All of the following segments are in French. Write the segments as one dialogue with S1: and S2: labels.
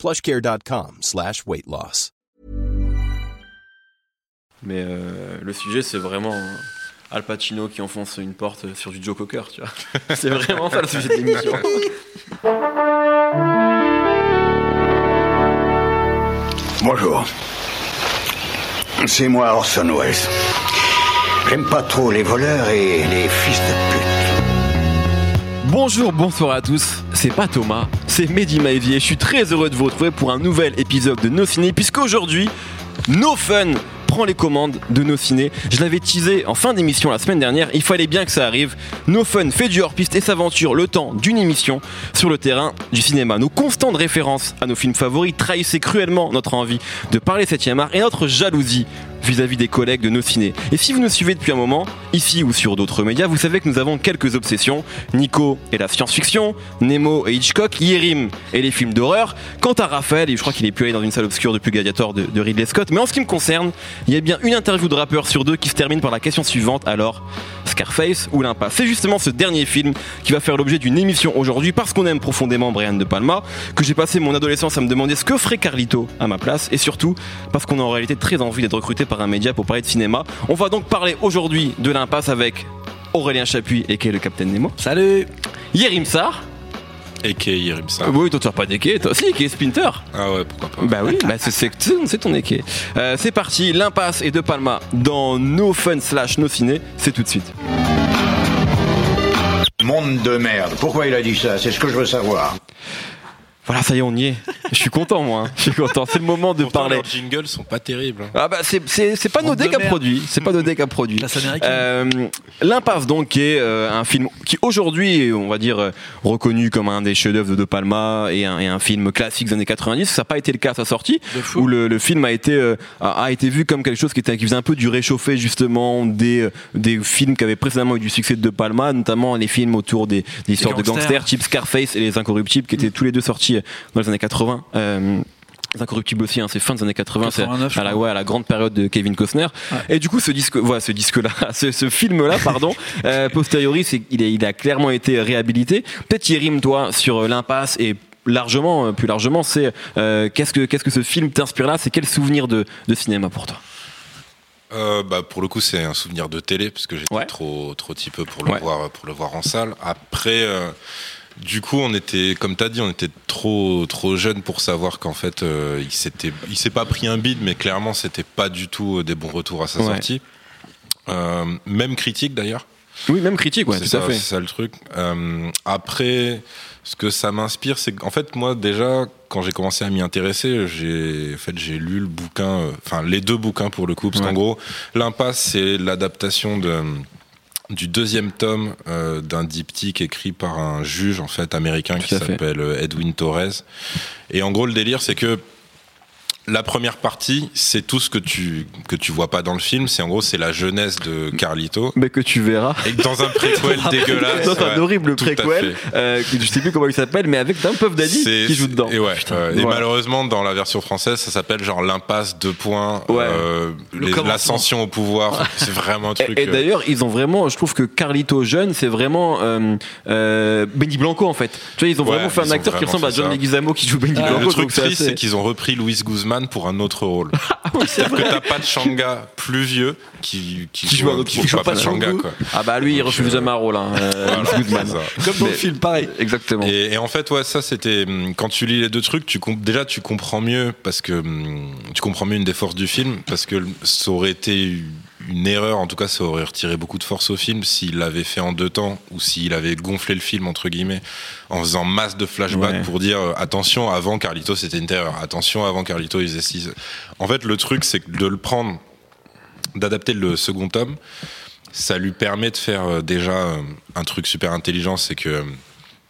S1: plushcare.com slash weight loss.
S2: Mais euh, le sujet, c'est vraiment Al Pacino qui enfonce une porte sur du Joe Cocker, tu vois. c'est vraiment ça le sujet de l'émission.
S3: Bonjour. C'est moi Orson Welles. J'aime pas trop les voleurs et les fils de pute.
S2: Bonjour, bonsoir à tous. C'est pas Thomas, c'est Mehdi Maivier. Je suis très heureux de vous retrouver pour un nouvel épisode de No Ciné, puisqu'aujourd'hui, No Fun prend les commandes de nos ciné. Je l'avais teasé en fin d'émission la semaine dernière, il fallait bien que ça arrive. No Fun fait du hors-piste et s'aventure le temps d'une émission sur le terrain du cinéma. Nos constantes références à nos films favoris trahissaient cruellement notre envie de parler 7 art et notre jalousie vis-à-vis des collègues de nos ciné. Et si vous nous suivez depuis un moment, ici ou sur d'autres médias, vous savez que nous avons quelques obsessions. Nico et la science-fiction, Nemo et Hitchcock, Yerim et les films d'horreur. Quant à Raphaël, et je crois qu'il est plus allé dans une salle obscure depuis Gladiator de, de Ridley Scott. Mais en ce qui me concerne, il y a bien une interview de rappeur sur deux qui se termine par la question suivante. Alors, Scarface ou l'impasse? C'est justement ce dernier film qui va faire l'objet d'une émission aujourd'hui parce qu'on aime profondément Brian De Palma, que j'ai passé mon adolescence à me demander ce que ferait Carlito à ma place, et surtout parce qu'on a en réalité très envie d'être recruté par un média pour parler de cinéma. On va donc parler aujourd'hui de l'impasse avec Aurélien Chapuis et qui est le Capitaine Nemo.
S4: Salut
S2: Yerim Sar.
S5: Et qui Yerim ça.
S2: Oui, toi tu as pas d'équé, toi aussi, qui est Splinter.
S5: Ah ouais, pourquoi pas.
S2: Bah oui, bah c'est- ton équé. Euh, c'est parti, l'impasse et De Palma dans No Fun slash No Ciné, c'est tout de suite.
S3: Monde de merde. Pourquoi il a dit ça? C'est ce que je veux savoir.
S2: Voilà, ça y est, on y est. Je suis content, moi. hein. Je suis content. C'est le moment de
S5: Pourtant,
S2: parler.
S5: leurs jingles sont pas terribles. hein.
S2: Ah bah c'est c'est c'est pas Nodé
S4: de
S2: qui a produit, c'est pas Nodé qui a produit.
S4: Classe américaine.
S2: Euh, L'impasse donc qui est euh, un film qui aujourd'hui est, on va dire euh, reconnu comme un des chefs-d'œuvre de De Palma et un, et un film classique des années 90. Ça n'a pas été le cas à sa sortie où le, le film a été euh, a, a été vu comme quelque chose qui était qui faisait un peu du réchauffé justement des des films qui avaient précédemment eu du succès de De Palma, notamment les films autour des, des histoires de
S4: gangsters.
S2: gangsters, type Scarface et les Incorruptibles qui étaient tous les deux sortis dans les années 80. Euh, les Incorruptibles aussi, hein, c'est fin des années 80, c'est
S4: 89, je
S2: à la,
S4: crois.
S2: ouais, à la grande période de Kevin Costner. Et du coup, ce disque, voilà, ce disque-là, ce, ce film-là, pardon, euh, posteriori, c'est, il, est- il a clairement été réhabilité. Peut-être Yérim, toi, sur euh, l'impasse et largement, euh, plus largement, c'est euh, qu'est-ce que qu'est-ce que ce film t'inspire là? C'est quel souvenir de, de cinéma pour toi?
S5: Euh, bah, pour le coup, c'est un souvenir de télé, parce que j'étais
S2: Ouais.
S5: trop, trop petit peu pour le,
S2: Ouais.
S5: voir, pour le voir en salle. Après, euh, du coup, on était, comme tu as dit, on était trop, trop jeunes pour savoir qu'en fait, euh, il s'était, il s'est pas pris un bide, mais clairement, c'était pas du tout euh, des bons retours à sa
S2: Ouais.
S5: sortie. Euh, même critique d'ailleurs.
S2: Oui, même critique, ouais,
S5: c'est
S2: tout
S5: ça,
S2: à fait.
S5: c'est ça le truc. Euh, après, ce que ça m'inspire, c'est qu'en fait, moi, déjà, quand j'ai commencé à m'y intéresser, j'ai en fait, j'ai lu le bouquin, enfin, les deux bouquins pour le coup, parce
S2: Ouais.
S5: qu'en gros, L'Impasse, c'est l'adaptation de du deuxième tome euh, d'un diptyque écrit par un juge en fait américain
S2: Tout
S5: qui s'appelle euh, Edwin Torres. Et en gros, le délire, c'est que la première partie, c'est tout ce que tu que tu vois pas dans le film. C'est en gros, c'est la jeunesse de Carlito.
S2: Mais que tu verras.
S5: Et dans un préquel dégueulasse.
S2: Dans un
S5: ouais,
S2: horrible préquel, euh, que je sais plus comment il s'appelle, mais avec d'un Puff Daddy qui joue dedans.
S5: Et, ouais,
S2: Putain,
S5: ouais. Et
S2: voilà.
S5: malheureusement, dans la version française, ça s'appelle genre l'impasse deux points,
S2: Ouais.
S5: euh,
S4: Le
S5: l'ascension au pouvoir. c'est vraiment un truc.
S2: Et, et
S5: euh,
S2: d'ailleurs, ils ont vraiment, je trouve que Carlito jeune, c'est vraiment euh, euh, Benny Blanco en fait. Tu vois, ils ont
S5: Ouais,
S2: vraiment fait un acteur qui ressemble à John. Leguizamo qui joue Benny
S5: le
S2: Blanco.
S5: truc
S2: donc c'est
S5: triste, c'est qu'ils ont repris Luis Guzman pour un autre rôle. C'est-à-dire que t'as pas de Shanga plus vieux qui, qui,
S2: Qui joue un autre-
S5: qui
S2: joue pas
S5: Shanga,
S2: Django.
S5: quoi.
S2: Ah bah lui, il refuse
S5: euh,
S2: jamais un rôle. Hein, euh,
S5: Voilà, c'est.
S4: Comme dans le film, pareil.
S2: Exactement.
S5: Et, et en fait, ouais, ça c'était hum, quand tu lis les deux trucs, tu déjà tu comprends mieux parce que hum, tu comprends mieux une des forces du film parce que ça aurait été une erreur, en tout cas, ça aurait retiré beaucoup de force au film s'il l'avait fait en deux temps ou s'il avait gonflé le film entre guillemets en faisant masse de flashbacks
S2: Ouais.
S5: pour dire euh, attention avant Carlito c'était une terreur, attention avant Carlito ils faisaient ci. En fait, le truc c'est de le prendre, d'adapter le second tome, ça lui permet de faire euh, déjà euh, un truc super intelligent, c'est que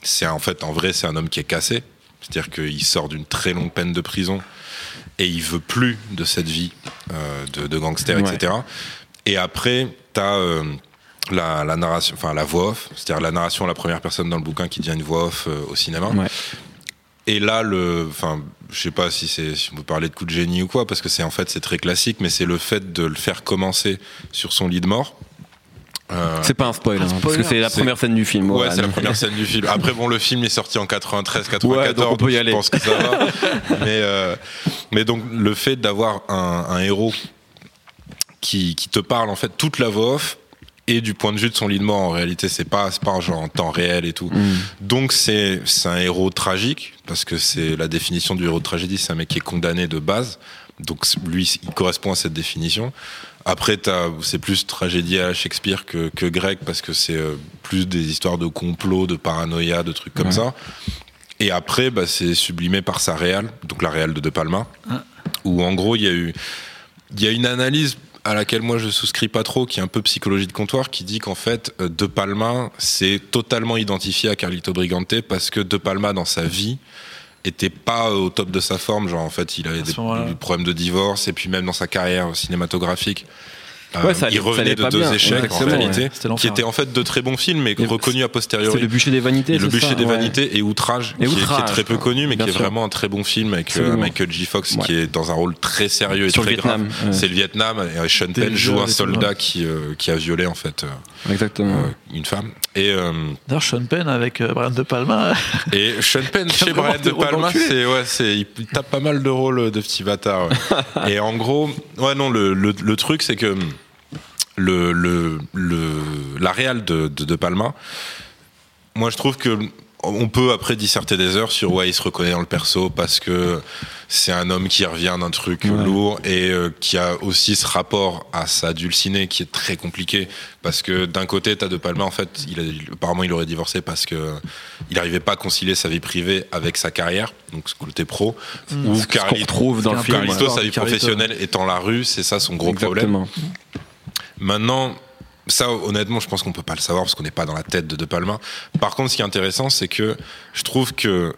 S5: c'est en fait en vrai c'est un homme qui est cassé, c'est-à-dire qu'il sort d'une très longue peine de prison et il veut plus de cette vie euh, de, de gangster,
S2: Ouais.
S5: etc. Et après, t'as euh, la, la narration, enfin la voix off, c'est-à-dire la narration à la première personne dans le bouquin qui devient une voix off euh, au cinéma.
S2: Ouais.
S5: Et là, le, enfin, je sais pas si c'est, si on peut parler de coup de génie ou quoi, parce que c'est en fait c'est très classique, mais c'est le fait de le faire commencer sur son lit de mort. Euh,
S2: C'est pas un spoil, hein, parce que
S4: spoiler.
S2: c'est la première scène du film.
S5: Ouais,
S2: voilà.
S5: c'est la première scène du film. Après, bon, le film est sorti en 93, 94.
S2: Ouais, donc on peut y
S5: je
S2: aller.
S5: pense que ça va. mais, euh, mais donc, le fait d'avoir un, un héros qui, qui te parle, en fait, toute la voix off et du point de vue de son lit de mort, en réalité, c'est pas, c'est pas un genre en temps réel et tout.
S2: Mm.
S5: Donc, c'est, c'est un héros tragique, parce que c'est la définition du héros de tragédie, c'est un mec qui est condamné de base. Donc, lui, il correspond à cette définition. Après, c'est plus tragédie à Shakespeare que, que grec parce que c'est euh, plus des histoires de complot, de paranoïa, de trucs comme
S2: Ouais.
S5: ça. Et après, bah, c'est sublimé par sa réal, donc la réal de De Palma,
S4: Ah.
S5: où en gros, il y a eu, il y a une analyse à laquelle moi je souscris pas trop, qui est un peu psychologie de comptoir, qui dit qu'en fait, euh, De Palma c'est totalement identifié à Carlito Brigante parce que De Palma dans sa vie était pas au top de sa forme, genre en fait il avait des, des problèmes de divorce et puis même dans sa carrière cinématographique. Euh,
S2: Ouais, ça allait-
S5: il
S2: ça
S5: revenait
S2: allait
S5: de deux
S2: bien,
S5: échecs en réalité,
S4: ouais.
S5: Qui étaient en fait de très bons films, mais reconnus a
S2: C'est
S5: posteriori.
S2: le bûcher des vanités.
S5: Le
S2: c'est
S5: bûcher
S2: ça
S5: des
S2: Ouais.
S5: vanités et Outrage,
S2: Et
S5: qui, est- qui
S2: Outrage,
S5: est très peu connu, mais
S2: bien
S5: qui est
S2: sûr.
S5: vraiment un très bon film avec euh. Michael J. Fox, qui est dans un rôle très sérieux et
S2: Sur
S5: très grave. C'est le Vietnam et Sean Penn joue un soldat qui, euh, qui a violé en fait euh,
S2: Exactement.
S5: euh, une femme. Et, euh,
S4: D'ailleurs, Sean Penn avec euh, Brian De Palma.
S5: et Sean Penn chez Brian De Palma, c'est ouais, c'est il il tape pas mal de rôles de petit bâtard. ouais. et en gros, ouais non, le, le, le truc c'est que le, le, le la réal de, de De Palma, moi je trouve que on peut après disserter des heures sur ouais il se reconnaît dans le perso parce que c'est un homme qui revient d'un truc
S2: Ouais.
S5: lourd et euh, qui a aussi ce rapport à sa dulcinée qui est très compliqué parce que d'un côté t'as De Palma en fait il a, apparemment il aurait divorcé parce que il n'arrivait pas à concilier sa vie privée avec sa carrière donc ce côté pro ou
S2: Ce qu'on
S5: Carlito,
S2: retrouve dans le film.
S5: Carlito sa vie
S4: Carlito.
S5: professionnelle étant la rue c'est ça son gros problème
S2: Exactement.
S5: Maintenant, ça, honnêtement, je pense qu'on peut pas le savoir parce qu'on n'est pas dans la tête de De Palma. Par contre, ce qui est intéressant, c'est que je trouve que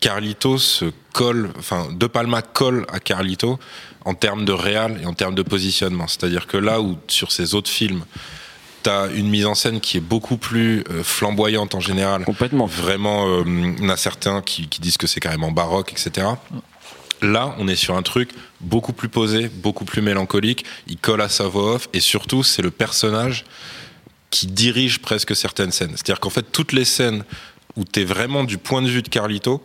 S5: Carlito se colle, enfin, De Palma colle à Carlito en termes de réal et en termes de positionnement. C'est-à-dire que là où, sur ses autres films, t'as une mise en scène qui est beaucoup plus euh, flamboyante en général,
S2: Complètement.
S5: Vraiment, euh, il y en a certains qui, qui disent que c'est carrément baroque, etc. Là, on est sur un truc beaucoup plus posé, beaucoup plus mélancolique. Il colle à sa voix off et surtout, c'est le personnage qui dirige presque certaines scènes. C'est-à-dire qu'en fait, toutes les scènes où t'es vraiment du point de vue de Carlito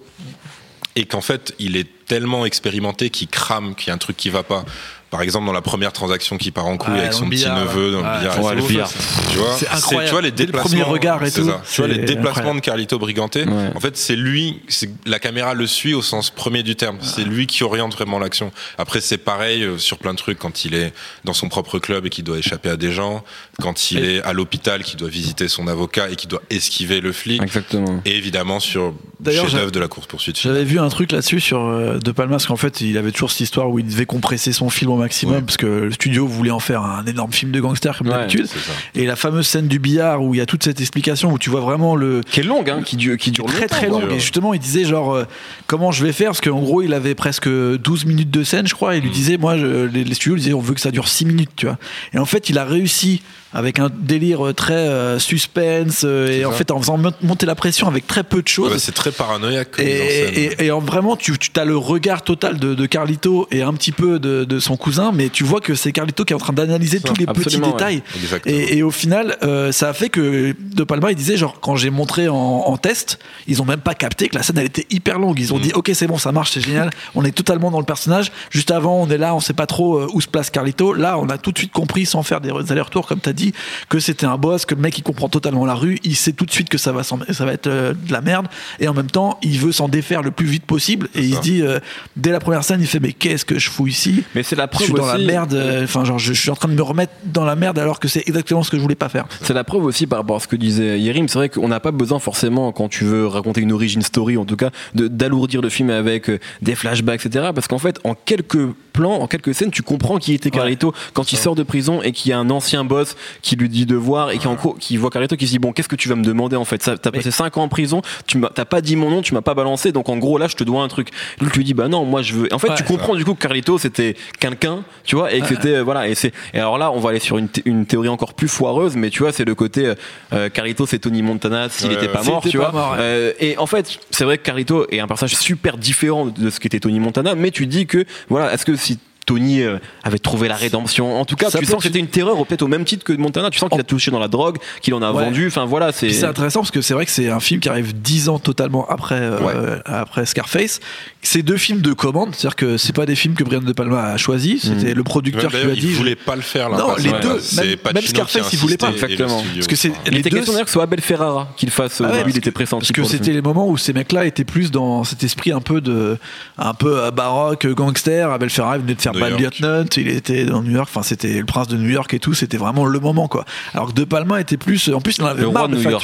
S5: et qu'en fait, il est tellement expérimenté qu'il crame, qu'il y a un truc qui va pas. Par exemple, dans la première transaction qui part en couille avec son
S4: le
S5: petit neveu dans le billard.
S2: Le.
S5: Tu vois,
S4: C'est incroyable.
S5: Tu vois les
S4: le
S5: déplacements.
S4: premier regard et tout,
S5: ça. Tu vois les déplacements
S4: incroyable.
S5: de Carlito Briganté.
S2: Ouais.
S5: En fait, c'est lui, c'est- la caméra le suit au sens premier du terme. C'est lui qui oriente vraiment l'action. Après, c'est pareil euh, sur plein de trucs quand il est dans son propre club et qu'il doit échapper à des gens, quand il
S4: Et-
S5: est à l'hôpital, qu'il doit visiter son avocat et qu'il doit esquiver le flic.
S2: Exactement.
S5: Et évidemment sur
S4: D'ailleurs,
S5: chef-d'œuvre de la course poursuite.
S4: J'avais vu un truc là-dessus sur euh, De Palma, parce qu'en fait, il avait toujours cette histoire où il devait compresser son film au maximum,
S5: Ouais.
S4: parce que le studio voulait en faire un énorme film de gangster comme
S2: Ouais.
S4: d'habitude. Et la fameuse scène du billard où il y a toute cette explication où tu vois vraiment le
S2: Qui est longue, hein, qui dure, qui dure
S4: très très
S2: quoi.
S4: long. Et justement, il disait genre euh, comment je vais faire? Parce qu'en gros, il avait presque 12 minutes de scène, je crois. Et il lui
S5: Mm.
S4: disait, moi, je- les, les studios lui disaient, on veut que ça dure 6 minutes, tu vois. Et en fait, il a réussi avec un délire euh, très euh, suspense euh, et en fait en faisant mon- monter la pression avec très peu de choses.
S5: Ouais, c'est très paranoïaque comme
S4: Et, et- et en vraiment, tu, tu as le regard total de, de Carlito et un petit peu de, de son cousin, mais tu vois que c'est Carlito qui est en train d'analyser tous les petits
S2: ouais.
S4: détails. Et, et au final, euh, ça a fait que De Palma, il disait, genre, quand j'ai montré en, en test, ils ont même pas capté que la scène, elle était hyper longue. Ils ont
S5: Mm.
S4: dit, ok, c'est bon, ça marche, c'est génial. On est totalement dans le personnage. Juste avant, on est là, on sait pas trop euh, où se place Carlito. Là, on a tout de suite compris, sans faire des allers-retours, comme t'as dit, que c'était un boss, que le mec, il comprend totalement la rue. Il sait tout de suite que ça va, ça va être euh, de la merde. Et en même temps, il veut s'en défaire le plus vite possible. Et il
S5: ça.
S4: se dit, euh, dès la première scène, il fait, mais qu'est-ce que je fous ici?
S2: Mais c'est la Preuve
S4: suis dans la merde. euh, Enfin, genre, je, je suis en train de me remettre dans la merde alors que c'est exactement ce que je voulais pas faire.
S2: C'est la preuve aussi par rapport à ce que disait Yerim. C'est vrai qu'on n'a pas besoin forcément, quand tu veux raconter une origin story, en tout cas, d'alourdir le film avec euh, des flashbacks, etc. Parce qu'en fait, en quelques plans, en quelques scènes, tu comprends qui était Carlito quand il sort de prison et qu'il y a un ancien boss qui lui dit de voir et qui, en qui voit Carlito qui se dit Bon, qu'est-ce que tu vas me demander en fait? T'as passé 5 ans en prison, tu t'as pas dit mon nom, tu m'as pas balancé, donc en gros, là, je te dois un truc. Lui, tu lui dis Bah non, moi, je veux. En fait,
S4: Ouais.
S2: tu comprends du coup que Carlito, c'était quelqu'un, tu vois, et que c'était. euh, Voilà, et c'est. Et alors là, on va aller sur une, thé- une théorie encore plus foireuse, mais tu vois, c'est le côté euh, euh, Carlito, c'est Tony Montana s'il
S5: Ouais,
S2: était pas mort, tu
S4: pas
S2: vois.
S4: mort, ouais.
S2: Euh, et en fait, c'est vrai que Carlito est un personnage super différent de ce qu'était Tony Montana, mais tu dis que, voilà, est-ce que si Tony avait trouvé la rédemption. En tout cas,
S4: Ça
S2: tu sens que c'était une terreur, peut-être au même titre que Montana. Tu sens qu'il a touché dans la drogue, qu'il en a
S4: Ouais.
S2: vendu. Enfin voilà, c'est.
S4: Intéressant parce que c'est vrai que c'est un film qui arrive dix ans totalement après, euh, après Scarface. C'est deux films de commande, c'est-à-dire que c'est pas des films que Brian De Palma a choisi, c'était le producteur qui lui a dit.
S5: il
S4: je-
S5: voulait pas le faire là.
S4: Non, les deux, même- même Scarface, il voulait pas.
S2: Exactement.
S4: Parce que c'est
S2: Il
S4: les
S2: était
S4: deux,
S2: question d'ailleurs que ce soit Abel Ferrara qu'il fasse.
S4: Ah ouais, parce
S2: il était
S4: que-
S2: pressenti.
S4: Parce que
S2: le
S4: c'était les moments où ces mecs-là étaient plus dans cet esprit un peu de, un peu euh, baroque, gangster. Abel Ferrara venait de faire Bad. Lieutenant, il était dans New York. Enfin, c'était le prince de New York et tout. C'était vraiment le moment, quoi. Alors que De Palma était plus, en plus, il en avait
S2: Le roi
S4: marre
S2: de
S4: de
S2: New
S4: faire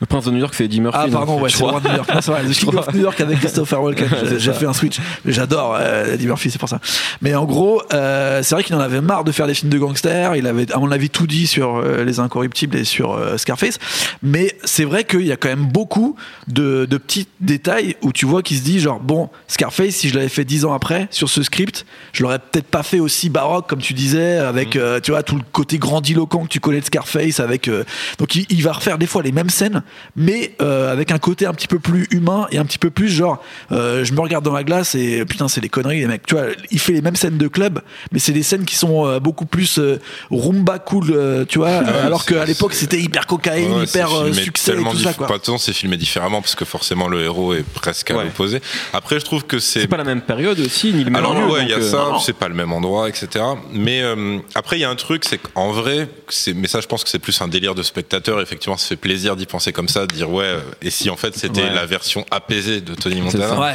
S4: le.
S2: Le prince de New York, c'est Eddie Murphy.
S4: Ah pardon, ouais,
S2: Je
S4: c'est le roi de New York. C'est vrai, The King of New York avec Christopher Walken. J'ai- fait un switch. Mais J'adore euh, Eddie Murphy, c'est pour ça. Mais en gros, euh, c'est vrai qu'il en avait marre de faire des films de gangsters. Il avait, à mon avis, tout dit sur euh, Les Incorruptibles et sur euh, Scarface. Mais c'est vrai qu'il y a quand même beaucoup de, de petits détails où tu vois qu'il se dit genre bon, Scarface, si je l'avais fait dix ans après sur ce script, je l'aurais peut-être pas fait aussi baroque comme tu disais, avec euh, tu vois tout le côté grandiloquent que tu connais de Scarface. Avec euh, donc il, il va refaire des fois les mêmes scènes, mais euh, avec un côté un petit peu plus humain et un petit peu plus genre euh, je me regarde dans la glace et putain c'est les conneries les mecs. Tu vois, il fait les mêmes scènes de club, mais c'est des scènes qui sont euh, beaucoup plus euh, rumba cool, euh, tu vois. alors qu'à l'époque c'était hyper cocaïne,
S5: Ouais,
S4: hyper succès et
S5: tellement
S4: tout ça quoi.
S5: Pas de toute façon, c'est filmé différemment parce que forcément le héros est presque à
S2: Ouais.
S5: l'opposé. Après, je trouve que c'est
S2: C'est pas la même période aussi, ni le même
S5: Alors
S2: lieu,
S5: ouais, il y a
S2: donc, euh,
S5: ça, c'est pas le même endroit, etc. Mais euh, après, il y a un truc, c'est qu'en vrai, c'est, mais ça, je pense que c'est plus un délire de spectateur. Effectivement, ça fait plaisir d'y penser comme ça, dire ouais. Et si en fait c'était
S2: Ouais.
S5: la version apaisée de Tony Montana.
S4: Ouais.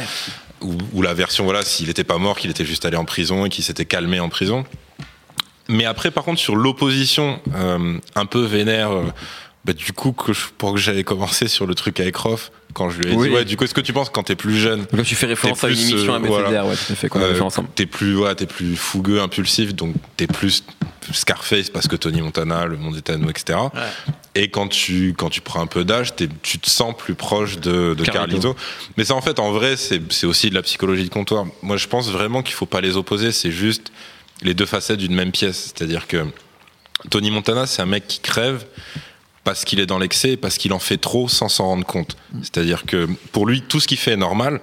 S5: ou, ou la version voilà, s'il était pas mort, qu'il était juste allé en prison et qu'il s'était calmé en prison. Mais après, par contre, sur l'opposition euh, un peu vénère. euh, bah, du coup, que je, pour que j'avais commencé sur le truc avec Roth, quand je lui ai
S2: Oui.
S5: dit, ouais, du coup, est-ce que tu penses quand t'es plus jeune,
S2: là, tu fais référence à une émission
S5: euh,
S2: à BCDR,
S5: voilà.
S2: ouais, tout à fait, qu'on
S5: euh,
S2: fait ensemble.
S5: T'es plus, ouais, t'es plus fougueux, impulsif, donc t'es plus Scarface parce que Tony Montana, le monde est à nous, etc. Et quand tu, quand tu prends un peu d'âge, t'es- tu te sens plus proche de, de
S2: Carlito.
S5: Carlito. Mais ça, en fait, en vrai, c'est c'est aussi de la psychologie de comptoir. Moi, je pense vraiment qu'il faut pas les opposer. C'est juste les deux facettes d'une même pièce. C'est-à-dire que Tony Montana, c'est un mec qui crève parce qu'il est dans l'excès, parce qu'il en fait trop sans s'en rendre compte. C'est-à-dire que pour lui, tout ce qu'il fait est normal,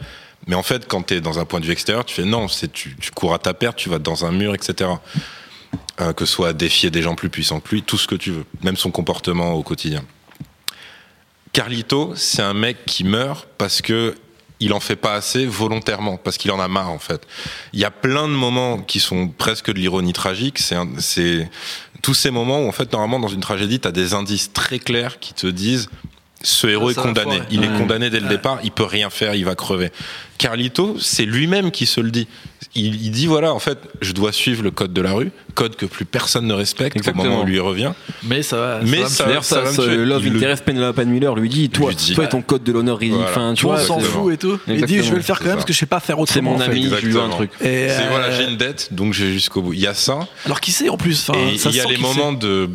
S5: mais en fait, quand tu es dans un point de vue extérieur, tu fais non, c'est tu, cours à ta perte, tu vas dans un mur, etc. Euh, que ce soit défier des gens plus puissants que lui, tout ce que tu veux, même son comportement au quotidien. Carlito, c'est un mec qui meurt parce que il en fait pas assez volontairement, parce qu'il en a marre en fait. Il y a plein de moments qui sont presque de l'ironie tragique. C'est tous ces moments où en fait normalement dans une tragédie, tu des indices très clairs qui te disent ce héros
S4: Ça,
S5: est
S4: ça va
S5: condamné. Il est condamné dès le
S4: Ouais.
S5: départ. Il peut rien faire. Il va crever. Carlito, c'est lui-même qui se le dit. Il, il dit voilà, en fait, je dois suivre le code de la rue, code que plus personne ne respecte
S2: Exactement.
S5: au moment où lui revient.
S4: Mais ça va.
S5: Mais
S4: va me
S5: ça-
S2: D'ailleurs, ça,
S5: va me
S2: ça,
S5: tuer.
S2: Love
S5: Il le-
S2: Interest Penelope Miller lui dit Toi,
S5: Lui dit.
S2: toi ton code de l'honneur, il
S5: Voilà.
S2: enfin, tu
S4: on s'en
S2: c'est-
S4: fout et tout. Il dit je vais le faire quand
S5: C'est
S4: même
S5: ça.
S4: parce que je sais pas faire
S2: C'est
S4: autrement.
S2: mon
S4: en fait.
S2: ami, je lui dois un truc.
S4: Et,
S5: C'est
S4: euh,
S5: voilà, j'ai une dette, donc je vais jusqu'au bout. Il y a ça.
S4: Alors qui sait en plus ça
S5: il y a les moments de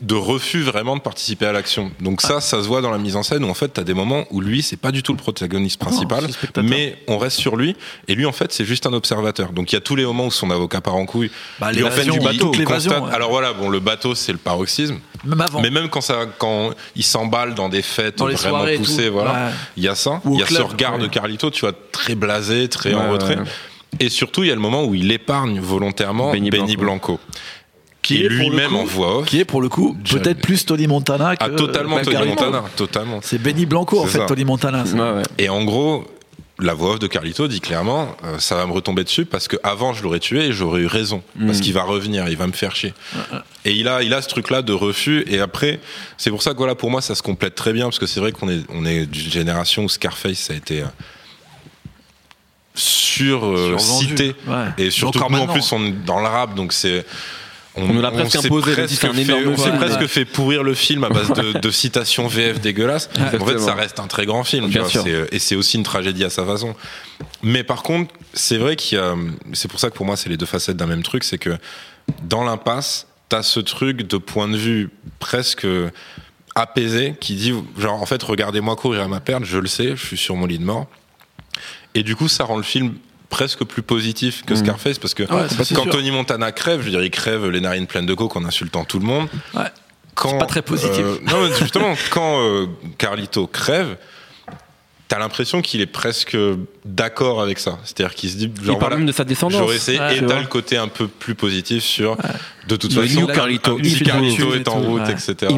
S5: de refus vraiment de participer à l'action. Donc ça, ça se voit dans la mise en scène où en fait, tu as des moments où lui, c'est pas du tout le protagoniste principal, mais on reste sur lui et lui en fait, c'est juste un observateur. Donc il y a tous les moments où son avocat part en couille.
S4: Bah,
S5: Lui, en fait,
S4: l'évasion,
S5: il
S4: toute l'évasion,
S5: constate-
S4: ouais.
S5: Alors voilà, bon, le bateau, c'est le paroxysme.
S4: Même avant.
S5: Mais même quand ça, quand il s'emballe dans des fêtes
S4: Dans
S5: vraiment poussées, voilà,
S4: Ouais.
S5: il y a ça. Il y a ce regard de. Carlito, tu vois, très blasé, très en retrait. Et surtout, il y a le moment où il épargne volontairement
S2: Benny
S5: Benny,
S2: Blanco.
S4: Qui est,
S5: lui-même
S4: coup,
S5: en voix off.
S4: Qui est pour le coup peut-être plus Tony Montana que.
S5: Ah, totalement Tony. Montana, totalement.
S4: C'est Benny Blanco en fait,
S5: ça.
S4: Tony Montana. ça.
S2: Ouais, ouais.
S5: Et en gros, la voix off de Carlito dit clairement, euh, ça va me retomber dessus parce que avant je l'aurais tué et j'aurais eu raison parce
S2: Mm.
S5: qu'il va revenir, il va me faire chier. Et il a, il a ce truc-là de refus. Et après, c'est pour ça que voilà, pour moi, ça se complète très bien parce que c'est vrai qu'on est, on est d'une génération où Scarface ça a été euh, sur euh, cité
S4: Ouais.
S5: et surtout nous en plus on est dans le rap donc c'est
S2: On nous l'a presque
S5: s'est
S2: imposé,
S5: presque
S2: c'est un
S5: fait-
S2: énorme
S5: on s'est presque fait pourrir le film à base de, de citations VF dégueulasses. En fait, ça reste un très grand film, tu
S2: Bien
S5: vois,
S2: sûr.
S5: c'est- et c'est aussi une tragédie à sa façon. Mais par contre, c'est vrai qu'il y a, c'est pour ça que pour moi, c'est les deux facettes d'un même truc, c'est que dans l'impasse, t'as ce truc de point de vue presque apaisé qui dit, genre, en fait, regardez-moi courir à ma perte, je le sais, je suis sur mon lit de mort. Et du coup, ça rend le film presque plus positif que Scarface parce que
S4: Ouais, ça, c'est
S5: quand. Tony Montana crève, je veux dire, il crève les narines pleines de coke en insultant tout le monde.
S4: Ouais.
S5: Quand,
S4: pas très positif.
S5: euh, non, mais justement, quand euh, Carlito crève, t'as l'impression qu'il est presque d'accord avec ça. C'est-à-dire qu'il se dit, genre,
S2: Il parle
S5: voilà,
S2: même de sa descendance.
S5: J'aurais essayé.
S4: Ouais,
S5: et t'as le côté un peu plus positif sur, de toute
S2: The
S5: façon,
S2: Carlito,
S5: si. Carlito est en
S4: tout,
S5: route,
S4: ouais.
S5: etc.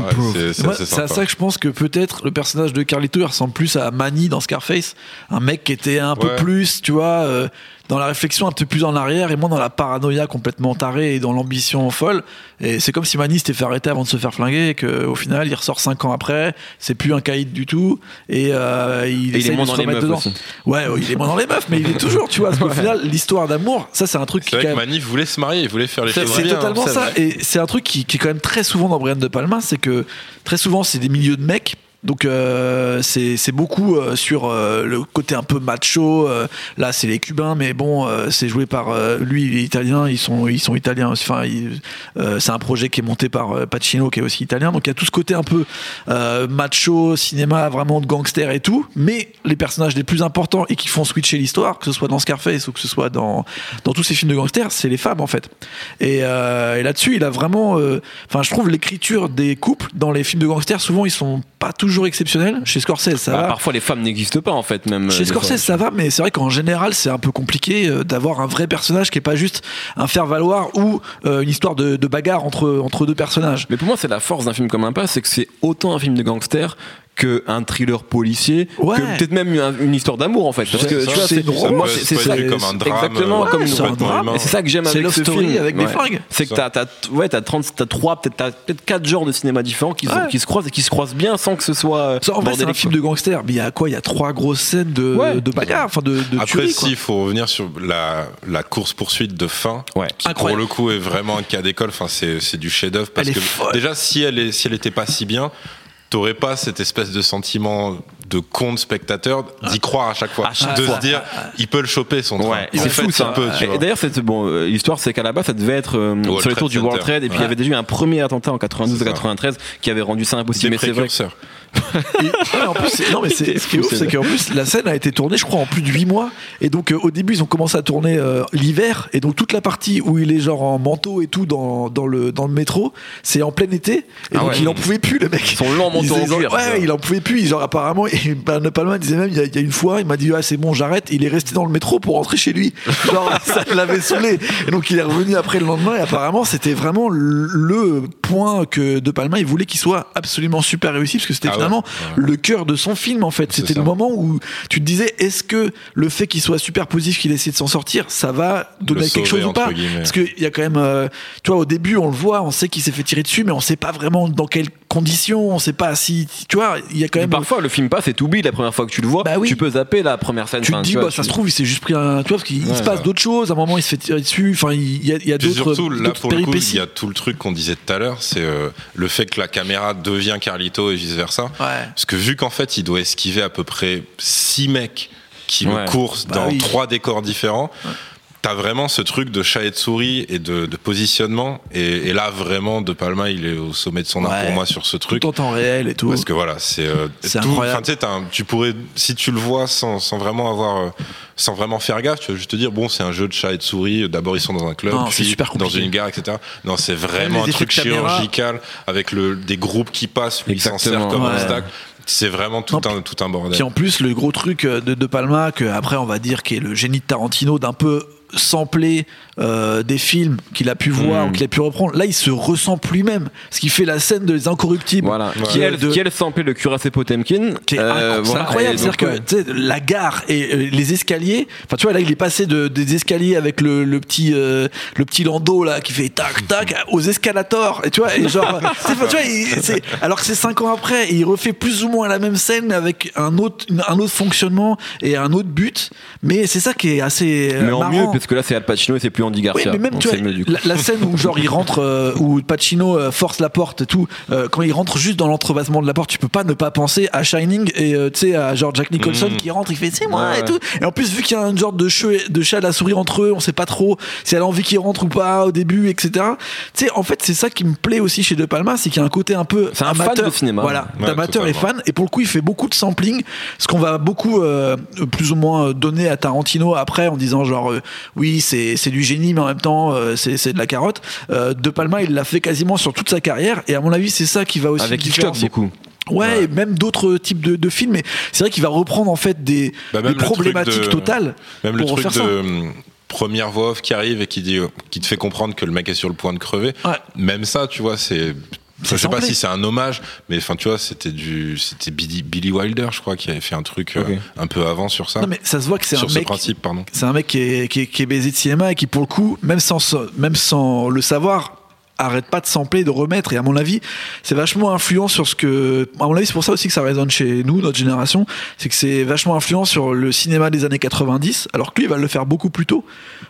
S5: C'est-
S4: à ça que je pense que peut-être le personnage de Carlito il ressemble plus à Manny dans Scarface, un mec qui était un peu plus, tu vois, euh, dans la réflexion un peu plus en arrière et moins dans la paranoïa complètement tarée et dans l'ambition folle. Et c'est comme si Manny s'était fait arrêter avant de se faire flinguer et qu'au final il ressort cinq ans après, c'est plus un caïd du tout et euh, il,
S2: Et il est
S4: essaye de
S2: moins
S4: se
S2: dans les
S4: remettre
S2: meufs
S4: dedans.
S2: aussi.
S4: Ouais, il est moins dans les meufs, mais il est toujours, tu vois, parce qu'au final l'histoire d'amour, ça c'est un truc qui
S5: C'est vrai que Manny voulait se marier, il voulait faire les choses
S4: c'est totalement ça.
S5: vrai.
S4: Et c'est un truc qui, qui est quand même très souvent dans Brian De Palma, c'est que très souvent c'est des milieux de mecs. Donc euh, c'est beaucoup euh, sur euh, le côté un peu macho. euh, là c'est les Cubains, mais bon c'est joué par lui il est italien. Ils sont ils sont italiens. Enfin c'est un projet qui est monté par Pacino qui est aussi italien. Donc il y a tout ce côté un peu macho, cinéma vraiment de gangster et tout. Mais les personnages les plus importants et qui font switcher l'histoire, que ce soit dans Scarface ou que ce soit dans dans tous ces films de gangsters, c'est les femmes en fait. Et, là-dessus, il a vraiment. Enfin, je trouve l'écriture des couples dans les films de gangsters, souvent, ils sont pas toujours exceptionnels. Chez Scorsese, ça
S2: Bah,
S4: va.
S2: parfois les femmes n'existent pas en fait même.
S4: Chez
S2: euh, des
S4: Scorsese,
S2: fois.
S4: ça va, mais c'est vrai qu'en général, c'est un peu compliqué euh, d'avoir un vrai personnage qui est pas juste un faire-valoir ou euh, une histoire de, de bagarre entre, entre deux personnages.
S2: Mais pour moi, c'est la force d'un film comme Impasse, c'est que c'est autant un film de gangster qu'un thriller policier,
S4: Ouais.
S2: que peut-être même une, une histoire d'amour en fait. Parce
S5: Ouais,
S2: que
S5: ça,
S2: tu vois,
S4: c'est
S2: moi,
S4: romance,
S2: c'est-
S5: comme un drame,
S2: Exactement
S5: euh,
S2: comme
S4: un drame.
S2: c'est ça que j'aime avec
S4: Love
S2: ce
S4: Story
S2: film.
S4: avec des fringues.
S2: C'est que t'as, t'as, ouais, t'as 30, t'as 3, peut-être, t'as peut-être 4 genres de cinéma différents qui, se-
S4: Ouais.
S2: qui se croisent et qui se croisent bien sans que ce soit. euh,
S4: Ça, en vrai, c'est un film de gangsters, mais il y a quoi? Il y a trois grosses scènes de,
S2: Ouais.
S4: de bagarre, enfin de, de
S5: Après,
S4: tuerie, quoi.
S5: s'il faut revenir sur la, la course-poursuite de fin,
S2: Ouais.
S5: qui pour le coup est vraiment un cas d'école, enfin, c'est, c'est du chef-d'œuvre. Parce que déjà, si elle, est, si elle était pas si bien, t'aurais pas cette espèce de sentiment de con de spectateur d'y croire à chaque fois.
S2: À chaque
S5: de
S2: fois.
S5: se dire, il peut le choper son train.
S2: Ouais,
S5: En
S2: c'est fou ça. D'ailleurs, bon. euh, L'histoire, c'est qu'à la base, ça devait être euh, sur les tours du World. Trade, et puis il y avait déjà eu un premier attentat en 92
S5: C'est ça.
S2: 93 qui avait rendu ça impossible.
S5: Des
S2: Mais c'est vrai.
S4: Et- ouais, en plus, non mais c'est ce qui est ouf,
S2: c'est
S4: qu'en plus la scène a été tournée, je crois, en plus de 8 mois. Et donc euh, au début, ils ont commencé à tourner euh, l'hiver, et donc toute la partie où il est genre en manteau et tout dans, dans le dans le métro, c'est en plein été. Et
S2: Ah
S4: donc
S2: ouais.
S4: il en pouvait plus le mec.
S2: Son lent manteau en cuir.
S4: Ouais, il en pouvait plus. Genre apparemment, et De Palma disait même, il y, a, il y a une fois, il m'a dit ah c'est bon, j'arrête. Il est resté dans le métro pour rentrer chez lui. Genre ça l'avait saoulé. Et donc il est revenu après le lendemain. Et apparemment, c'était vraiment le, le point que De Palma il voulait qu'il soit absolument super réussi parce que c'était
S5: Ah Ouais.
S4: le cœur de son film en fait. C'était le moment où tu te disais est-ce que le fait qu'il soit super positif, qu'il essaie de s'en sortir, ça va donner quelque chose ou pas
S5: guillemets.
S4: Parce qu'il y a quand même, euh, tu vois, au début on le voit, on sait qu'il s'est fait tirer dessus, mais on sait pas vraiment dans quelles conditions, on sait pas si, tu vois, il y a quand même.
S2: Parfois, le film passe et t'oublies la première fois que tu le vois.
S4: Bah oui.
S2: Tu peux zapper la première scène.
S4: tu te dis,
S2: vois,
S4: bah, ça
S2: tu-
S4: se trouve, il s'est juste pris un. Tu vois, parce qu'il
S2: Ouais,
S4: se passe d'autres choses. À un moment, il se fait tirer dessus. Enfin, il y a, y a d'autres
S5: surtout, là, pour le coup,
S4: péripéties.
S5: il y a tout le truc qu'on disait tout à l'heure, c'est euh, le fait que la caméra devient Carlito et vice versa.
S4: Ouais.
S5: Parce que vu qu'en fait, il doit esquiver à peu près six mecs qui
S2: Ouais.
S5: le coursent
S4: Bah
S5: dans
S4: oui.
S5: trois décors différents. T'as vraiment ce truc de chat et de souris et de, de positionnement. Et, et là, vraiment, De Palma, il est au sommet de son art
S4: Ouais.
S5: pour moi sur ce truc.
S4: Tout en temps réel et tout.
S5: Parce que voilà, c'est euh, tout-
S4: incroyable.
S5: enfin, tu sais, t'as un- tu pourrais, si tu le vois sans, sans vraiment avoir, euh, sans vraiment faire gaffe, tu vas juste te dire bon, c'est un jeu de chat et de souris. D'abord, ils sont dans un club,
S4: Non,
S5: puis
S4: super
S5: dans une gare, etc. Non, c'est vraiment un truc chirurgical avec le des groupes qui passent, lui il s'en
S2: Exactement.
S5: comme
S4: Ouais.
S5: obstacle. C'est vraiment tout
S4: Non,
S5: un tout un bordel.
S4: Puis en plus, le gros truc euh, de De Palma, que après on va dire qui est le génie de Tarantino, d'un peu sampler euh, des films qu'il a pu voir ou qu'il a pu reprendre. Là, il se ressent lui-même. Ce qui fait la scène des Incorruptibles.
S2: Voilà.
S4: Qui est
S2: elle,
S4: de-
S2: qui elle samplait le cuirassé Potemkin.
S4: qui est
S2: Euh, voilà.
S4: incroyable. C'est-à-dire que
S2: ouais.
S4: la gare et euh, les escaliers. Enfin, tu vois, là, il est passé de, des escaliers avec le, le petit euh, le petit landau là qui fait tac tac aux escalators. Et tu vois, et genre, tu vois, il- alors que c'est cinq ans après, et il refait plus ou moins la même scène avec un autre un autre fonctionnement et un autre but. Mais c'est ça qui est assez euh,
S2: Mais en
S4: marrant.
S2: mieux, parce que là c'est Al Pacino et c'est plus Andy
S4: Oui,
S2: Garcia.
S4: mais même tu vois,
S2: mieux,
S4: la, la scène où genre il rentre, euh, où Pacino euh, force la porte et tout, euh, quand il rentre juste dans l'entrebassement de la porte, tu peux pas ne pas penser à Shining et tu sais à genre Jack Nicholson
S5: Mhm.
S4: qui rentre, il fait c'est moi
S2: Ouais,
S4: et tout. Et en plus vu qu'il y a une genre de chat, de chat à la souris entre eux, on sait pas trop si elle a envie qu'il rentre ou pas au début, etc. Tu sais, en fait c'est ça qui me plaît aussi chez De Palma, c'est qu'il y a un côté un peu
S2: C'est un fan
S4: amateur,
S2: de cinéma.
S4: voilà,
S5: Ouais,
S4: d'amateur et fan. Et pour le coup, il fait beaucoup de sampling, ce qu'on va beaucoup plus ou moins donner à Tarantino après en disant genre oui c'est c'est du génie mais en même temps euh, c'est c'est de la carotte. Euh, de Palma il l'a fait quasiment sur toute sa carrière et à mon avis c'est ça qui va aussi
S2: Avec
S4: le
S2: Hitchcock beaucoup.
S4: Ouais, et même d'autres types de, de films. Mais c'est vrai qu'il va reprendre en fait des,
S5: Bah,
S4: des problématiques
S5: de-
S4: totales
S5: Même le truc de
S4: ça.
S5: hum, première voix off qui arrive et qui dit, qui te fait comprendre que le mec est sur le point de crever.
S4: Ouais.
S5: Même ça, tu vois, c'est. Je sais pas si c'est un hommage, mais enfin, tu vois, c'était du, c'était Billy, Billy Wilder, je crois, qui avait fait un truc euh, un peu avant sur ça.
S4: Non mais ça se voit que c'est un
S5: ce
S4: mec
S5: principe, pardon.
S4: c'est un mec qui est, qui, est, qui est baisé de cinéma et qui, pour le coup, même sans, même sans le savoir, arrête pas de sampler, de remettre. Et à mon avis, c'est vachement influent sur ce que. À mon avis, c'est pour ça aussi que ça résonne chez nous, notre génération. C'est que c'est vachement influent sur le cinéma des années 90, alors que lui, il va le faire beaucoup plus tôt.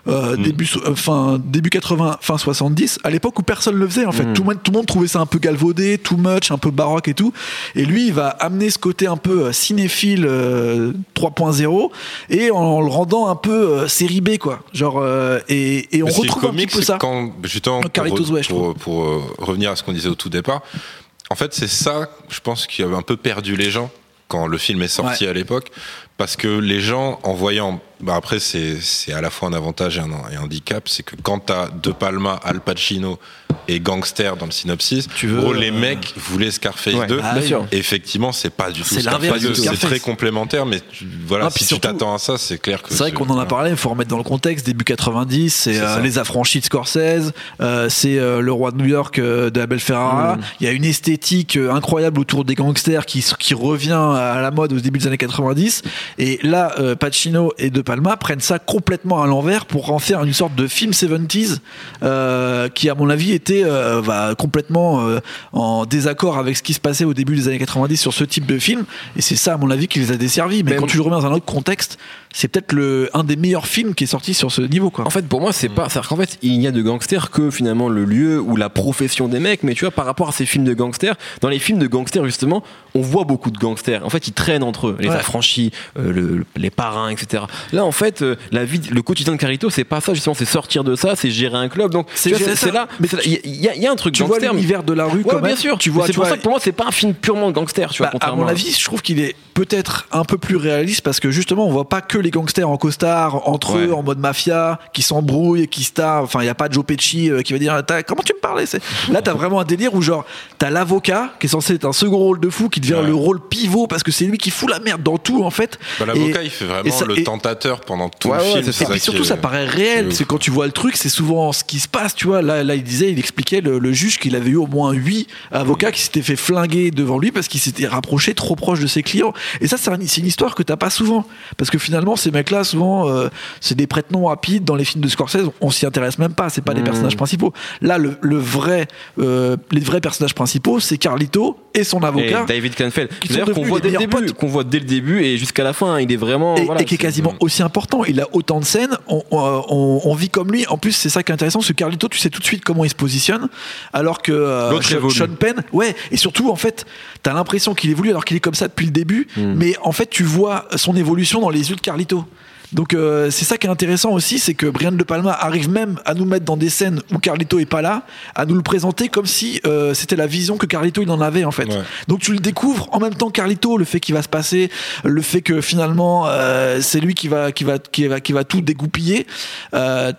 S4: Euh,
S2: Mm.
S4: début, so- euh, fin, début 80, fin 70, à l'époque où personne le faisait en fait.
S2: Mm.
S4: Tout, le monde, tout le monde trouvait ça un peu galvaudé, too much, un peu baroque et tout. Et lui, il va amener ce côté un peu euh, cinéphile euh, 3.0 et en, le rendant un peu série B quoi. Genre, et, et on retrouve un
S5: comique,
S4: petit peu ça.
S5: Quand, justement,
S4: Carlitos Way,
S5: pour, pour, euh, revenir à ce qu'on disait au tout départ, en fait, c'est ça, je pense, qui avait un peu perdu les gens quand le film est sorti à l'époque. Parce que les gens, en voyant. Bah après, c'est c'est à la fois un avantage et un, et un handicap. C'est que quand t'as De Palma, Al Pacino et Gangster dans le synopsis,
S4: Tu veux,
S5: gros, les
S4: euh,
S5: mecs voulaient Scarface
S2: Ouais,
S5: 2.
S4: Ah
S5: effectivement, c'est pas du tout
S4: C'est
S5: Scarface
S4: l'inverse
S5: 2.
S4: de
S5: C'est très complémentaire, mais tu- voilà,
S4: Ah,
S5: si
S4: surtout-
S5: tu t'attends à ça, c'est clair que
S4: C'est vrai qu'on en a parlé, il faut remettre dans le contexte. Début 90, c'est euh, les affranchis de Scorsese, euh, c'est euh, le roi de New York de Abel Ferrara.
S2: Mm.
S4: Il y a une esthétique incroyable autour des gangsters qui, qui revient à la mode au début des années 90. Et là, Pacino et De Palma prennent ça complètement à l'envers pour en faire une sorte de film 70s euh, qui, à mon avis, était euh, va complètement euh, en désaccord avec ce qui se passait au début des années 90 sur ce type de film. Et c'est ça, à mon avis, qui les a desservis. Mais
S2: Même-
S4: quand tu le remets dans un autre contexte, c'est peut-être le un des meilleurs films qui est sorti sur ce niveau, quoi.
S2: En fait, pour moi, c'est pas. C'est-à-dire qu'en fait, il n'y a de gangsters que finalement le lieu ou la profession des mecs. Mais tu vois, par rapport à ces films de gangsters, dans les films de gangsters, justement, on voit beaucoup de gangsters. En fait, ils traînent entre eux, les
S4: Ouais.
S2: affranchis, euh, le- le- les parrains, etc. Là, en fait, euh, la vie, le quotidien de Carito, c'est pas ça, justement, c'est sortir de ça, c'est gérer un club. Donc,
S4: C'est
S2: là.
S4: Mais
S2: c'est là- Il y, a- il y a un truc
S4: tu vois
S2: gangster. mais-
S4: l'univers de la rue
S2: Ouais,
S4: quand même.
S2: bien sûr.
S4: Tu vois,
S2: c'est pour
S4: vois,
S2: ça que pour moi, c'est pas un film purement gangster, tu vois,
S4: Bah, à mon avis, je trouve qu'il est peut-être un peu plus réaliste parce que justement, on voit pas que les gangsters en costard entre
S2: Ouais.
S4: eux en mode mafia qui s'embrouillent, qui se tarent. Enfin, il y a pas Joe Pesci euh, qui va dire comment tu me parlais Là, t'as vraiment un délire où genre t'as l'avocat qui est censé être un second rôle de fou qui devient
S5: Ouais.
S4: le rôle pivot parce que c'est lui qui fout la merde dans tout en fait.
S5: Bah, L'avocat, il fait vraiment
S4: ça-
S5: le
S4: et-
S5: tentateur pendant tout
S2: Ouais,
S5: le
S2: ouais,
S5: film.
S4: Et puis surtout, ça paraît réel.
S5: ouf.
S4: C'est quand tu vois le truc, c'est souvent ce qui se passe. Tu vois, là, là il disait, il expliquait le, le juge qu'il avait eu au moins huit avocats qui s'étaient fait flinguer devant lui parce qu'il s'était rapproché trop proche de ses clients. Et ça, c'est un- une histoire que t'as pas souvent. Parce que finalement, ces mecs-là, souvent, euh, c'est des prête-noms rapides. Dans les films de Scorsese, on s'y intéresse même pas. C'est pas les
S2: Mhm.
S4: personnages principaux. Là, le, le vrai, euh, les vrais personnages principaux, c'est Carlito et son
S2: Et
S4: avocat.
S2: David Canfield, d'ailleurs qu'on voit
S4: les
S2: dès le début, qu'on voit dès le début et jusqu'à la fin, il est vraiment
S4: et,
S2: voilà,
S4: et qui est
S2: c'est-
S4: quasiment aussi important. Il a autant de scènes, on, on- on- on vit comme lui. En plus, c'est ça qui est intéressant, que Carlito, tu sais tout de suite comment il se positionne, alors que euh, Sean, Penn, ouais, et surtout, en fait, t'as l'impression qu'il évolue alors qu'il est comme ça depuis le début,
S2: Hmm.
S4: mais en fait, tu vois son évolution dans les yeux de Carlito. Donc euh, c'est ça qui est intéressant aussi, c'est que Brian De Palma arrive même à nous mettre dans des scènes où Carlito est pas là, à nous le présenter comme si euh, c'était la vision que Carlito il en avait en fait.
S5: Ouais.
S4: Donc tu le découvres en même temps Carlito, le fait qu'il va se passer, le fait que finalement euh, c'est lui qui va qui va qui va qui va tout dégoupiller.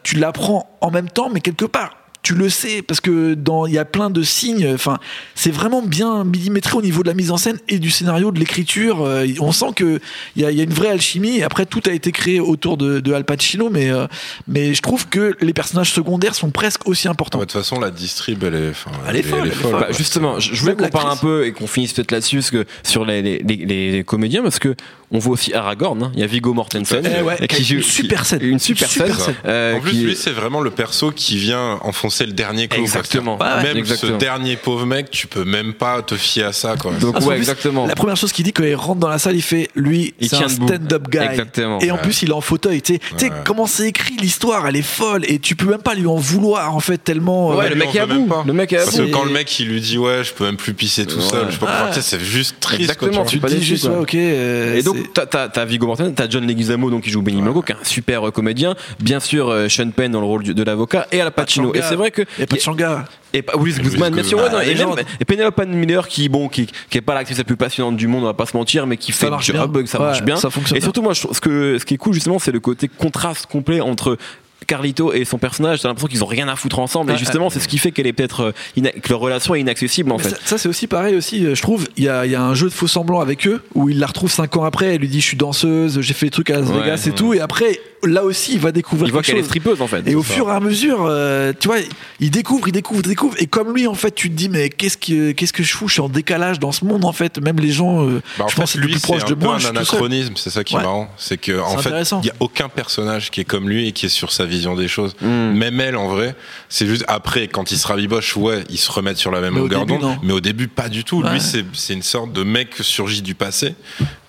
S4: Tu l'apprends en même temps, mais quelque part tu le sais parce que dans il y a plein de signes. Enfin, c'est vraiment bien millimétré au niveau de la mise en scène et du scénario, de l'écriture. Euh, on sent que il y a, il y a une vraie alchimie. Et après, tout a été créé autour de, de Al Pacino, mais euh, mais je trouve que les personnages secondaires sont presque aussi importants.
S5: De toute façon, la distrib, elle est,
S4: Elle est folle, elle est folle.
S2: Bah, justement, je je voulais qu'on parle un peu et qu'on finisse peut-être là-dessus parce que sur les, les, les, les comédiens parce que on voit aussi Aragorn, hein. il y a Viggo Mortensen
S4: Eh ouais,
S2: qui joue
S4: une super scène.
S2: une super,
S4: Super
S2: scène.
S4: scène.
S2: euh,
S5: En plus,
S2: qui-
S5: lui, c'est vraiment le perso qui vient enfoncer le dernier clou.
S2: Exactement. Ouais, ouais.
S5: Même
S2: Exactement.
S5: ce dernier pauvre mec, tu peux même pas te fier à ça, quoi.
S2: donc
S4: Ah,
S2: ouais exactement.
S4: La première chose qu'il dit quand il rentre dans la salle, il fait lui,
S2: Il
S4: c'est
S2: tient
S4: un stand-up guy.
S2: Exactement.
S4: Et en
S5: Ouais.
S4: plus, il est en fauteuil. Tu sais,
S5: Ouais.
S4: comment c'est écrit l'histoire, elle est folle et tu peux même pas lui en vouloir en fait tellement.
S2: Ouais,
S4: euh,
S2: le
S5: Lui,
S2: mec est à bout.
S5: pas.
S2: Le mec est à
S5: Parce que quand le mec il lui dit ouais je peux même plus pisser tout seul,
S2: Ouais.
S5: je sais pas
S4: Ah.
S5: c'est juste triste.
S2: Exactement,
S5: tu
S4: dis juste ouais, ok. euh,
S2: Et donc t'as t'as t'as Viggo Mortensen, t'as John Leguizamo donc qui joue Benny Blanco, qui est un super euh, comédien, bien sûr Sean Penn dans le rôle de l'avocat et Al Pacino. Et c'est vrai que
S4: a pas de Changa.
S2: et pas Willis
S5: Et
S2: Guzman,
S5: Louis
S2: bien sûr, ouais,
S5: Guzman.
S2: non,
S4: Ah,
S2: et, même, et Penelope Miller qui bon qui qui est pas l'actrice la plus passionnante du monde, on va pas se mentir, mais qui fait le
S4: marche
S2: job,
S4: bien.
S2: ça
S4: Ouais,
S2: marche bien.
S4: ça fonctionne
S2: et surtout moi, je ce que ce qui est cool justement, c'est le côté contraste complet entre Carlito et son personnage, t'as l'impression qu'ils ont rien à foutre ensemble, et justement, c'est ce qui fait qu'elle est peut-être euh, que leur relation est inaccessible en fait.
S4: Ça, ça, c'est aussi pareil aussi, euh, je trouve. Il y a, il y a un jeu de faux semblant avec eux où il la retrouve cinq ans après. Elle lui dit je suis danseuse, j'ai fait des trucs à Las
S2: Ouais,
S4: Vegas et
S2: ouais.
S4: tout. Et après, là aussi, il va découvrir
S2: Il voit qu'elle est strippeuse en fait.
S4: Et au fur et à mesure, euh, tu vois, il découvre, il découvre, il découvre. Et comme lui, en fait, tu te dis, mais qu'est-ce que, qu'est-ce que je fous? Je suis en décalage dans ce monde, en fait. Même les gens, euh,
S5: Bah,
S4: je
S5: fait,
S4: pense, que c'est le plus
S5: c'est
S4: proche
S5: un
S4: de moi.
S5: un
S4: tout seul.
S5: anachronisme, c'est ça qui est marrant. C'est que, en fait, il n'y a aucun personnage qui est comme lui et qui est sur sa vision des choses.
S2: Mm.
S5: Même elle, en vrai, c'est juste après, quand il se rabiboche, ouais, ils se remettent sur la même longueur d'onde.
S4: non.
S5: Mais au début, pas du tout.
S4: Ouais.
S5: Lui, c'est c'est une sorte de mec surgi du passé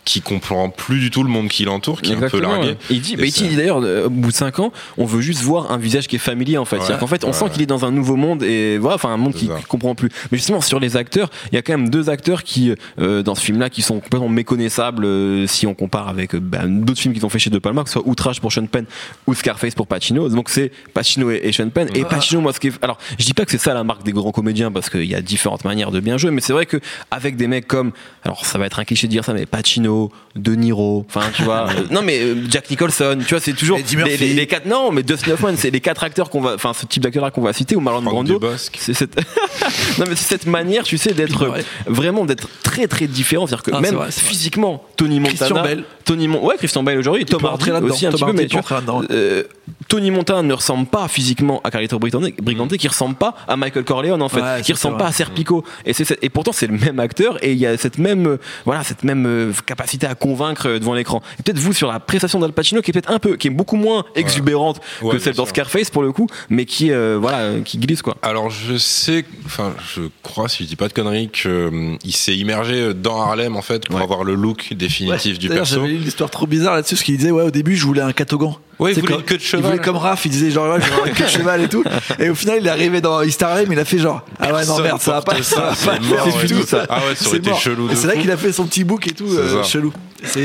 S5: qui comprend plus du tout le monde qui l'entoure, qui est un peu largué.
S2: Il dit, bah,
S5: ça-
S2: dit d'ailleurs, euh, au bout de 5 ans, on veut juste voir un visage qui est familier en fait.
S5: Ouais,
S2: C'est-à-dire qu'en fait, on
S5: ouais,
S2: sent
S5: ouais.
S2: qu'il est dans un nouveau monde et voilà, enfin un monde qu'il comprend plus. Mais justement, sur les acteurs, il y a quand même deux acteurs qui, euh, dans ce film-là, qui sont complètement méconnaissables euh, si on compare avec euh, bah, d'autres films qu'ils ont fait chez De Palma, que ce soit Outrage pour Sean Penn ou Scarface pour Pacino. Donc c'est Pacino et, et Sean Penn. Et Pacino, moi, ce qui est, alors, je dis pas que c'est ça la marque des grands comédiens parce qu'il y a différentes manières de bien jouer, mais c'est vrai que avec des mecs comme, alors ça va être un cliché de dire ça, mais Pacino, De Niro, enfin tu vois, euh, non mais euh, Jack Nicholson, tu vois, c'est toujours les, les- les quatre, non, mais Dustin Hoffman, c'est les quatre acteurs qu'on va, enfin ce type d'acteurs là qu'on va citer ou Marlon Brando. C'est cette, non mais c'est cette manière, tu sais, d'être
S4: Ouais.
S2: vraiment d'être très très différent, c'est-à-dire que
S4: Ah,
S2: même
S4: vrai,
S2: physiquement, Tony Montana,
S4: Christian Bale.
S2: Tony Mon, ouais, Christian Bale aujourd'hui, Tom Hardy aussi un
S4: Tom
S2: petit peu, mais tu vois, euh, Tony Montana ne ressemble pas physiquement à Carlito Brigante, Brigante qui ressemble pas à Michael Corleone en fait,
S4: Ouais,
S2: qui ressemble pas à Serpico. Et c'est et pourtant c'est le même acteur et il y a cette même euh, voilà cette même euh, capacité à convaincre euh, devant l'écran. Et peut-être vous sur la prestation d'Al Pacino qui est peut-être un peu qui est beaucoup moins exubérante
S5: Ouais,
S2: que celle dans
S5: sûr.
S2: Scarface pour le coup, mais qui euh, voilà qui glisse quoi.
S5: Alors je sais, enfin je crois si je dis pas de conneries qu'il s'est immergé dans Harlem en fait pour
S2: Ouais.
S5: avoir le look définitif
S4: Ouais.
S5: du
S4: D'ailleurs,
S5: perso.
S4: J'avais lu une histoire trop bizarre là-dessus, parce qu'il disait, ouais, au début, je voulais un catogan.
S5: Ouais, il voulait queue de cheval.
S4: Comme Raph, il disait genre, ouais, je veux avoir de cheval et tout. Et au final, il est arrivé dans East Harlem, il a fait genre, ah ouais, non, merde, ça va pas, ça va pas
S5: mort
S4: tout, ça.
S5: Ah ouais, ça aurait
S4: C'est
S5: été
S4: mort.
S5: chelou
S4: C'est là qu'il a fait son petit book et tout, euh, chelou.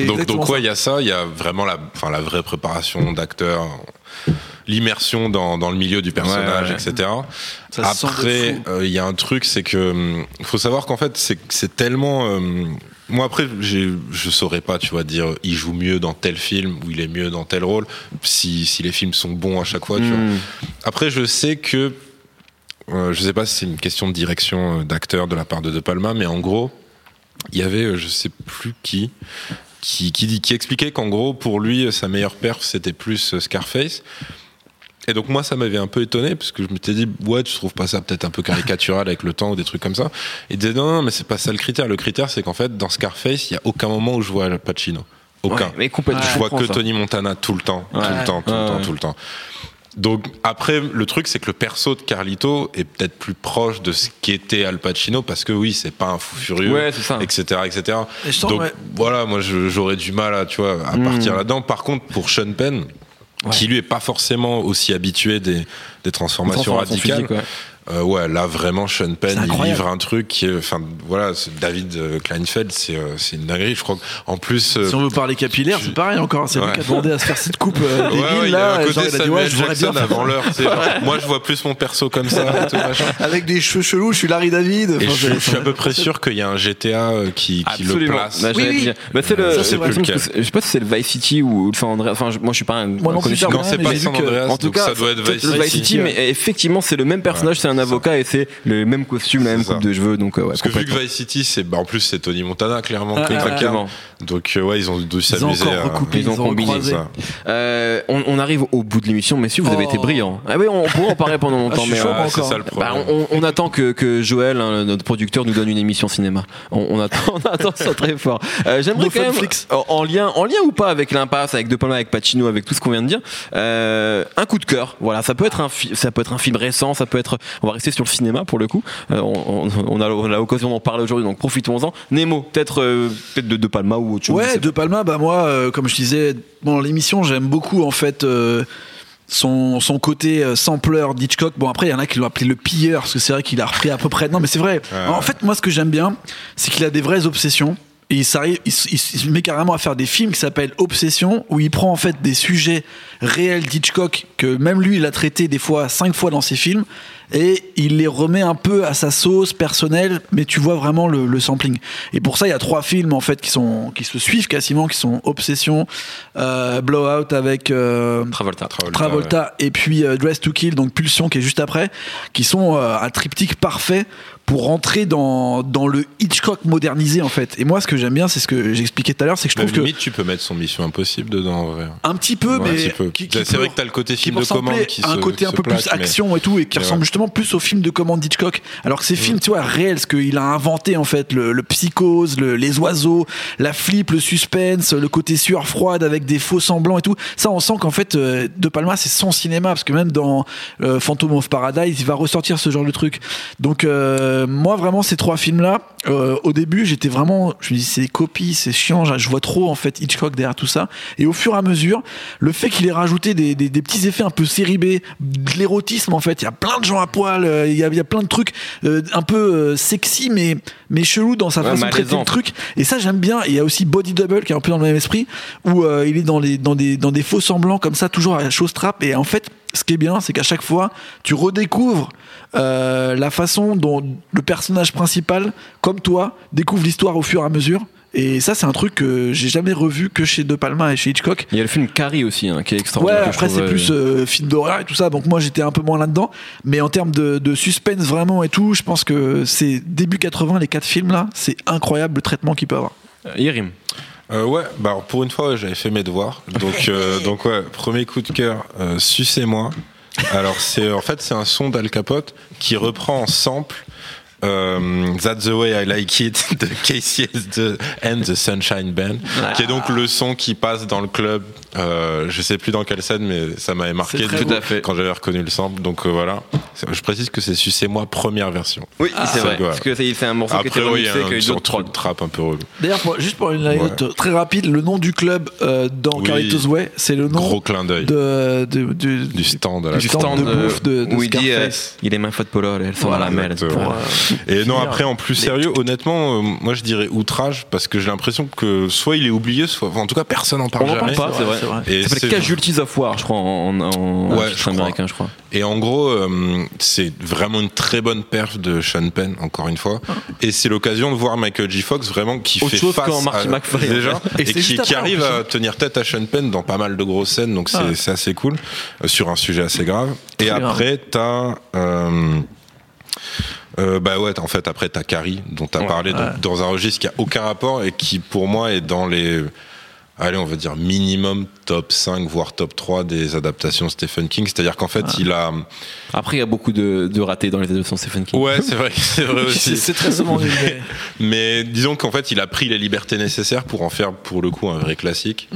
S5: Donc, donc ouais, il y a ça, il y a vraiment la, enfin, la vraie préparation d'acteur, l'immersion dans, dans le milieu du personnage,
S2: Ouais, ouais.
S5: etc.
S4: Ça
S5: Après, euh, il y a un truc, c'est que hum, faut savoir qu'en fait, c'est c'est tellement. hum, moi après, je saurais pas, tu vois, dire il joue mieux dans tel film ou il est mieux dans tel rôle, si, si les films sont bons à chaque fois. Tu vois.
S2: Mm.
S5: Après, je sais que euh, je sais pas si c'est une question de direction euh, d'acteur de la part de De Palma, mais en gros, il y avait, euh, je sais plus qui, qui, qui, dit, qui expliquait qu'en gros, pour lui, euh, sa meilleure perf, c'était plus Scarface. Et donc moi, ça m'avait un peu étonné, parce que je m'étais dit, ouais, tu trouves pas ça peut-être un peu caricatural avec le temps ou des trucs comme ça Il disait, non, non, mais c'est pas ça le critère. Le critère, c'est qu'en fait, dans Scarface, il y a aucun moment où je vois Al Pacino. Aucun.
S2: Ouais, mais complètement.
S5: Je vois que
S2: ça.
S5: Tony Montana tout le temps, tout le temps, tout le temps, tout le temps. Donc après, le truc, c'est que le perso de Carlito est peut-être plus proche de ce qu'était Al Pacino, parce que oui, c'est pas un fou furieux,
S2: Ouais, c'est ça.
S5: etc., etc.
S4: Et sens,
S5: Donc
S4: ouais.
S5: voilà, moi j'aurais du mal à, tu vois, à
S2: Mm.
S5: partir là-dedans. Par contre, pour Sean Penn, qui lui est pas forcément aussi habitué des, des transformations
S2: Transformation
S5: radicales,
S2: physique, ouais.
S5: Euh, ouais, là vraiment, Sean Penn,
S4: C'est
S5: il livre un truc qui est, enfin, voilà, c'est David euh, Kleinfeld, c'est euh, c'est une dinguerie. Je crois qu'en plus, euh,
S4: Si on veut parler capillaire,
S5: tu-
S4: c'est pareil encore. C'est lui
S5: Ouais.
S4: qui a demandé à se faire cette coupe euh,
S5: Ouais,
S4: débile,
S5: ouais, il y a
S4: là.
S5: un côté
S4: genre, il a dit,
S5: Samuel
S4: ouais,
S5: Jackson avant l'heure. c'est Moi, je vois plus mon perso comme ça. et tout, machin.
S4: Avec des cheveux chelous, je suis Larry David.
S5: Et
S4: Enfin,
S5: je, suis-
S4: c'est-
S5: je suis à peu près sûr qu'il y a un GTA qui, qui le place.
S2: Bah,
S4: Oui.
S2: Bah, c'est le,
S5: Je sais
S2: c'est- pas si c'est le Vice City ou le San Andreas. Enfin, moi, je suis pas un.
S4: Moi non plus,
S5: Non, c'est pas San
S4: que-
S5: Andreas,
S2: En tout cas,
S5: ça doit être Vice
S2: le Vice
S5: City.
S2: City, mais effectivement, c'est le même personnage, c'est un
S5: c'est
S2: avocat et c'est le même costume, la même
S5: C'est
S2: coupe
S5: ça.
S2: de cheveux. Donc, euh, ouais,
S5: Parce que vu que. Vice City, c'est bah, en plus c'est Tony Montana clairement
S4: Ah, ah.
S2: Exactement.
S5: Donc euh, ouais, ils ont dû
S4: Ils ont
S5: s'amuser.
S4: encore
S5: à-
S4: recoupé,
S2: ils
S4: ils
S2: ont
S4: ont
S2: combiné
S5: ça.
S2: Euh, on, on arrive au bout de l'émission, messieurs, vous avez
S4: Oh.
S2: été brillants. Ah oui, on pourrait en parler pendant longtemps,
S4: Ah,
S2: mais euh,
S5: Ah, c'est ça le
S2: bah, on, on attend que, que Joël, hein, notre producteur, nous donne une émission cinéma. On, on attend, on attend ça très fort. Euh, J'aimerais
S4: No
S2: quand même, en, en lien, en lien ou pas avec l'impasse, avec De Palma, avec Pacino, avec tout ce qu'on vient de dire, euh, un coup de cœur. Voilà, ça peut être un, ça peut être un film récent, ça peut être. On va rester sur le cinéma pour le coup. Euh, on, on- on a, on a l'occasion d'en parler aujourd'hui, donc profitons-en. Nemo, peut-être, euh, peut-être de De Palma ou autre chose.
S4: Ouais, De Palma, bah moi, euh, comme je disais dans l'émission, j'aime beaucoup en fait euh, son, son côté euh, sampleur d'Hitchcock. Bon, après, il y en a qui l'ont appelé le pilleur, parce que c'est vrai qu'il a repris à peu près. Non, mais c'est vrai. En fait, moi, ce que j'aime bien, c'est qu'il a des vraies obsessions. Et il, s'arrive- il, se- il se met carrément à faire des films qui s'appellent Obsession, où il prend en fait des sujets réels d'Hitchcock que même lui il a traité des fois cinq fois dans ses films et il les remet un peu à sa sauce personnelle, mais tu vois vraiment le, le sampling. Et pour ça, il y a trois films en fait qui sont qui se suivent quasiment, qui sont Obsession, euh, Blowout avec euh,
S2: Travolta.
S5: Travolta,
S4: Travolta et puis euh, Dress to Kill, donc Pulsion qui est juste après, qui sont euh, un triptyque parfait pour rentrer dans, dans le Hitchcock modernisé en fait. Et moi, ce que j'aime bien, c'est ce que j'expliquais tout à l'heure, c'est que je trouve que
S5: limite, tu peux mettre son Mission Impossible dedans en vrai.
S4: un petit peu,
S5: Ouais,
S4: mais
S5: C'est vrai que t'as le côté film de commande qui
S4: un
S5: se-
S4: côté un peu plus action et tout et qui
S5: Mais
S4: ressemble
S5: ouais.
S4: justement plus au film de commande d'Hitchcock alors que ces films tu vois réels ce qu'il a inventé en fait le, le psychose le- les oiseaux la flip le suspense le côté sueur froide avec des faux semblants et tout ça on sent qu'en fait euh, De Palma c'est son cinéma parce que même dans euh, Phantom of Paradise il va ressortir ce genre de truc donc euh, moi vraiment ces trois films là au début j'étais vraiment je me dis c'est des copies c'est chiant je vois trop en fait Hitchcock derrière tout ça. Et au fur et à mesure le fait qu'il ait rajouté des, des- des petits effets un peu série B de l'érotisme en fait il y a plein de gens à poil euh, il y a, il y a plein de trucs euh, un peu euh, sexy mais mais chelou dans sa
S2: Ouais,
S4: façon de traiter le truc. Et ça j'aime bien. Et il y a aussi Body Double qui est un peu dans le même esprit où euh, il est dans les dans des dans des faux semblants comme ça toujours à la chose trap et en fait ce qui est bien c'est qu'à chaque fois tu redécouvres euh, la façon dont le personnage principal comme toi découvre l'histoire au fur et à mesure et ça c'est un truc que j'ai jamais revu que chez De Palma et chez Hitchcock
S2: Il y a le film Carrie aussi, hein, qui est
S4: Ouais,
S2: extraordinaire. je
S4: après c'est
S2: euh,
S4: plus euh, film d'horreur et tout ça, donc moi j'étais un peu moins là-dedans. Mais en termes de, de suspense vraiment et tout, je pense que c'est début 80, les quatre films là, c'est incroyable le traitement qu'il peut avoir.
S2: euh, Yerim.
S5: Euh, ouais, bah alors, pour une fois, ouais, j'avais fait mes devoirs. Donc, euh, donc ouais, premier coup de cœur, euh, Sucez-moi. Alors, c'est en fait, c'est un son d'Al Capote qui reprend en sample euh, That's the way I like it de Casey the, and the Sunshine Band, qui est donc le son qui passe dans le club. Euh, je sais plus dans quelle scène, mais ça m'avait marqué
S4: C'est très
S5: du
S2: beau.
S5: coup,
S2: Tout à fait.
S5: quand j'avais reconnu le sample. Donc euh, voilà. C'est- Je précise que c'est Sucez-moi première version.
S2: Oui, c'est
S5: ça,
S2: vrai.
S5: voilà.
S2: Parce que c'est c'est un morceau qui était
S5: oui,
S2: remixé
S5: un
S2: d'autres
S5: trap peu relou.
S4: D'ailleurs, juste pour une anecdote très rapide, le nom du club euh, dans
S5: Oui.
S4: Carlitos Way, c'est le nom
S5: Gros clin d'œil.
S4: de, de- du-
S5: Du stand
S4: du de bouffe de, de
S2: où il dit euh,
S4: Scarface.
S2: il est main faute polo, elles sont
S4: Voilà,
S2: à la mêle.
S5: Et non, après, en plus sérieux, honnêtement, euh, moi je dirais outrage parce que j'ai l'impression que soit il est oublié, soit. enfin, en tout cas, personne n'en parle
S2: On
S5: jamais.
S2: parle pas, c'est vrai.
S4: c'est vrai.
S5: Et
S2: Ça s'appelle
S5: c'est-
S2: Casualties of War, je crois, en, en, en
S5: Ouais,
S2: titre
S5: je crois.
S2: américain, je crois.
S5: Et en gros, euh, c'est vraiment une très bonne perf de Sean Penn, encore une fois. Et c'est l'occasion de voir Michael J. Fox vraiment qui
S2: Autre
S5: fait
S2: chose
S5: face
S2: qu'en Marty
S5: à-
S2: McFly, en
S5: déjà.
S4: Et
S5: qui, qui
S4: en
S5: arrive à tenir tête à Sean Penn dans pas mal de grosses scènes. Donc c'est
S4: Ah.
S5: c'est assez cool euh, sur un sujet assez grave. Et
S4: Très
S5: après, t'as euh, bah ouais, en fait, après, t'as Carrie, dont t'as
S2: Ouais.
S5: parlé,
S4: Ouais.
S5: dans un registre qui a aucun rapport et qui, pour moi, est dans les. Allez, on va dire minimum top 5, voire top 3 des adaptations Stephen King. C'est-à-dire qu'en fait, il a.
S2: Après, il y a beaucoup de, de ratés dans les adaptations de Stephen King.
S5: Ouais, c'est vrai, c'est vrai aussi.
S4: c'est très souvent mais-
S5: Mais disons qu'en fait, il a pris les libertés nécessaires pour en faire, pour le coup, un vrai classique.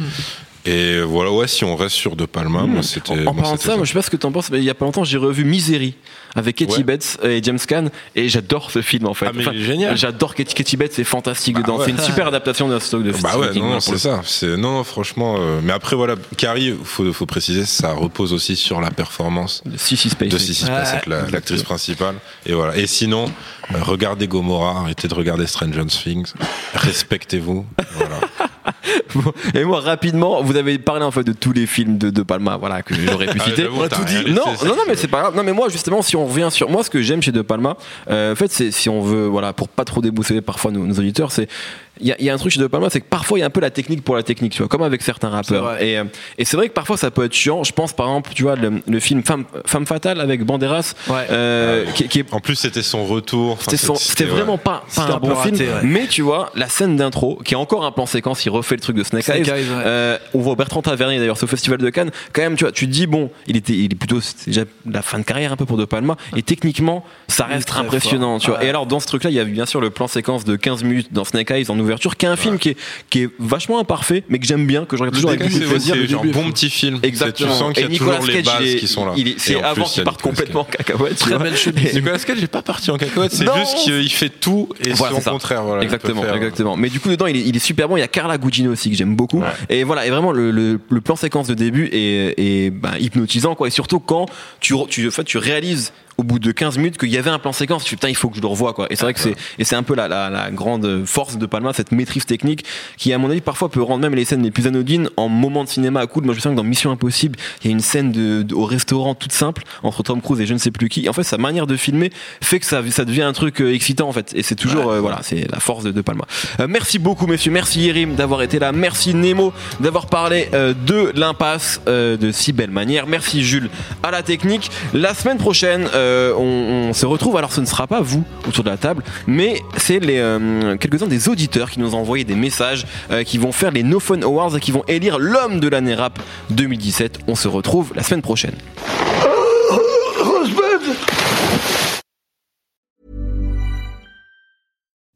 S5: Et voilà, ouais, si on reste sur De Palma, moi c'était.
S2: En, parlant de
S5: c'était
S2: ça, moi je sais pas ce que t'en penses, mais il y a pas longtemps j'ai revu Misery avec Katie
S5: Ouais.
S2: Bates et James Caan et j'adore ce film en fait.
S5: Ah, mais il est génial.
S2: J'adore Katie, Katie Bates, c'est fantastique dedans.
S5: ouais.
S2: C'est une super adaptation d'un stock de
S5: Bah
S2: Stephen
S5: ouais, non, non, c'est ça. C'est non, non, franchement. euh, mais après, voilà, Carrie, faut, faut préciser, ça repose aussi sur la performance
S2: De Sissy Spacek.
S5: de Sissy Spacek, la- l'actrice principale. Et voilà. Et sinon, euh, regardez Gomorrah, arrêtez de regarder Stranger Things, respectez-vous. Voilà.
S2: Bon, Et moi, rapidement, vous avez parlé en fait de tous les films de De Palma, voilà, que j'aurais pu
S5: Ah,
S2: citer.
S5: j'avoue, t'as rien
S2: Non,
S5: laissé,
S2: non, non, mais c'est pas grave. Non, mais moi, justement, si on revient sur moi, ce que j'aime chez De Palma, euh, en fait, c'est si on veut, voilà, pour pas trop déboussoler parfois nos auditeurs, c'est il y, a- il y a un truc chez De Palma, c'est que parfois il y a un peu la technique pour la technique, tu vois, comme avec certains rappeurs. Et, euh, et c'est vrai que parfois ça peut être chiant. Je pense par exemple, tu vois, le, le film Femme, Femme fatale avec Banderas,
S4: Ouais.
S2: euh, qui, qui est
S5: En plus, c'était son retour. Enfin,
S2: c'était vraiment
S5: ouais.
S2: pas, pas
S4: C'était
S2: un
S4: un
S2: bon
S4: raté,
S2: film,
S4: ouais.
S2: mais tu vois, la scène d'intro, qui est encore un plan séquence, il refait le truc de Snake,
S4: Snake
S2: Eyes. Euh, on voit Bertrand Tavernier d'ailleurs, c'est au Festival de Cannes. Quand même, tu vois, tu te dis, bon, il était, il est plutôt, déjà la fin de carrière un peu pour De Palma, et techniquement, ça reste
S4: très
S2: impressionnant,
S4: fort.
S2: tu vois.
S4: Ouais.
S2: Et alors, dans ce truc-là, il y a bien sûr le plan séquence de 15 minutes dans Snake Eyes en ouverture, qui est un film qui est, qui est vachement imparfait, mais que j'aime bien, que je regarde toujours avec beaucoup de plaisir.
S5: c'est un bon petit film.
S2: Exactement.
S5: Tu sens qu'il y a
S2: Nicolas
S5: toujours les
S2: Cage,
S5: bases
S2: est-
S5: qui sont là.
S2: C'est avant qu'il parte complètement en cacahuète.
S4: Très belle
S5: Nicolas Cage n'est pas parti en cacahuète, c'est juste qu'il fait tout et son contraire.
S2: Exactement,
S5: faire-
S2: exactement. Mais du coup, dedans, il est, il est super bon. Il y a Carla Gugino aussi que j'aime beaucoup. Et voilà, et vraiment, le, plan séquence de début est, bah, hypnotisant, quoi. Et surtout quand tu, tu, en fait, tu réalises au bout de 15 minutes qu'il y avait un plan séquence, tu dis, putain, il faut que je le revoie, quoi. Et c'est vrai que c'est, et c'est un peu la, la, la grande force de Palma, cette maîtrise technique qui, à mon avis, parfois peut rendre même les scènes les plus anodines en moment de cinéma à coude. Moi, je me souviens que dans Mission Impossible, il y a une scène de, de- au restaurant toute simple entre Tom Cruise et je ne sais plus qui. Et en fait, sa manière de filmer fait que ça, ça devient un truc euh, excitant, en fait. Et c'est toujours, euh, voilà, c'est la force de, de Palma. Euh, merci beaucoup, messieurs. Merci Yerim d'avoir été là. Merci Nemo d'avoir parlé euh, de l'impasse euh, de si belle manière. Merci Jules à la technique. La semaine prochaine, euh, on, se retrouve. Alors, ce ne sera pas vous autour de la table, mais c'est les euh, quelques-uns des auditeurs qui nous ont envoyé des messages, euh, qui vont faire les No Fun Awards et qui vont élire l'homme de l'année rap 2017. On se retrouve la semaine prochaine.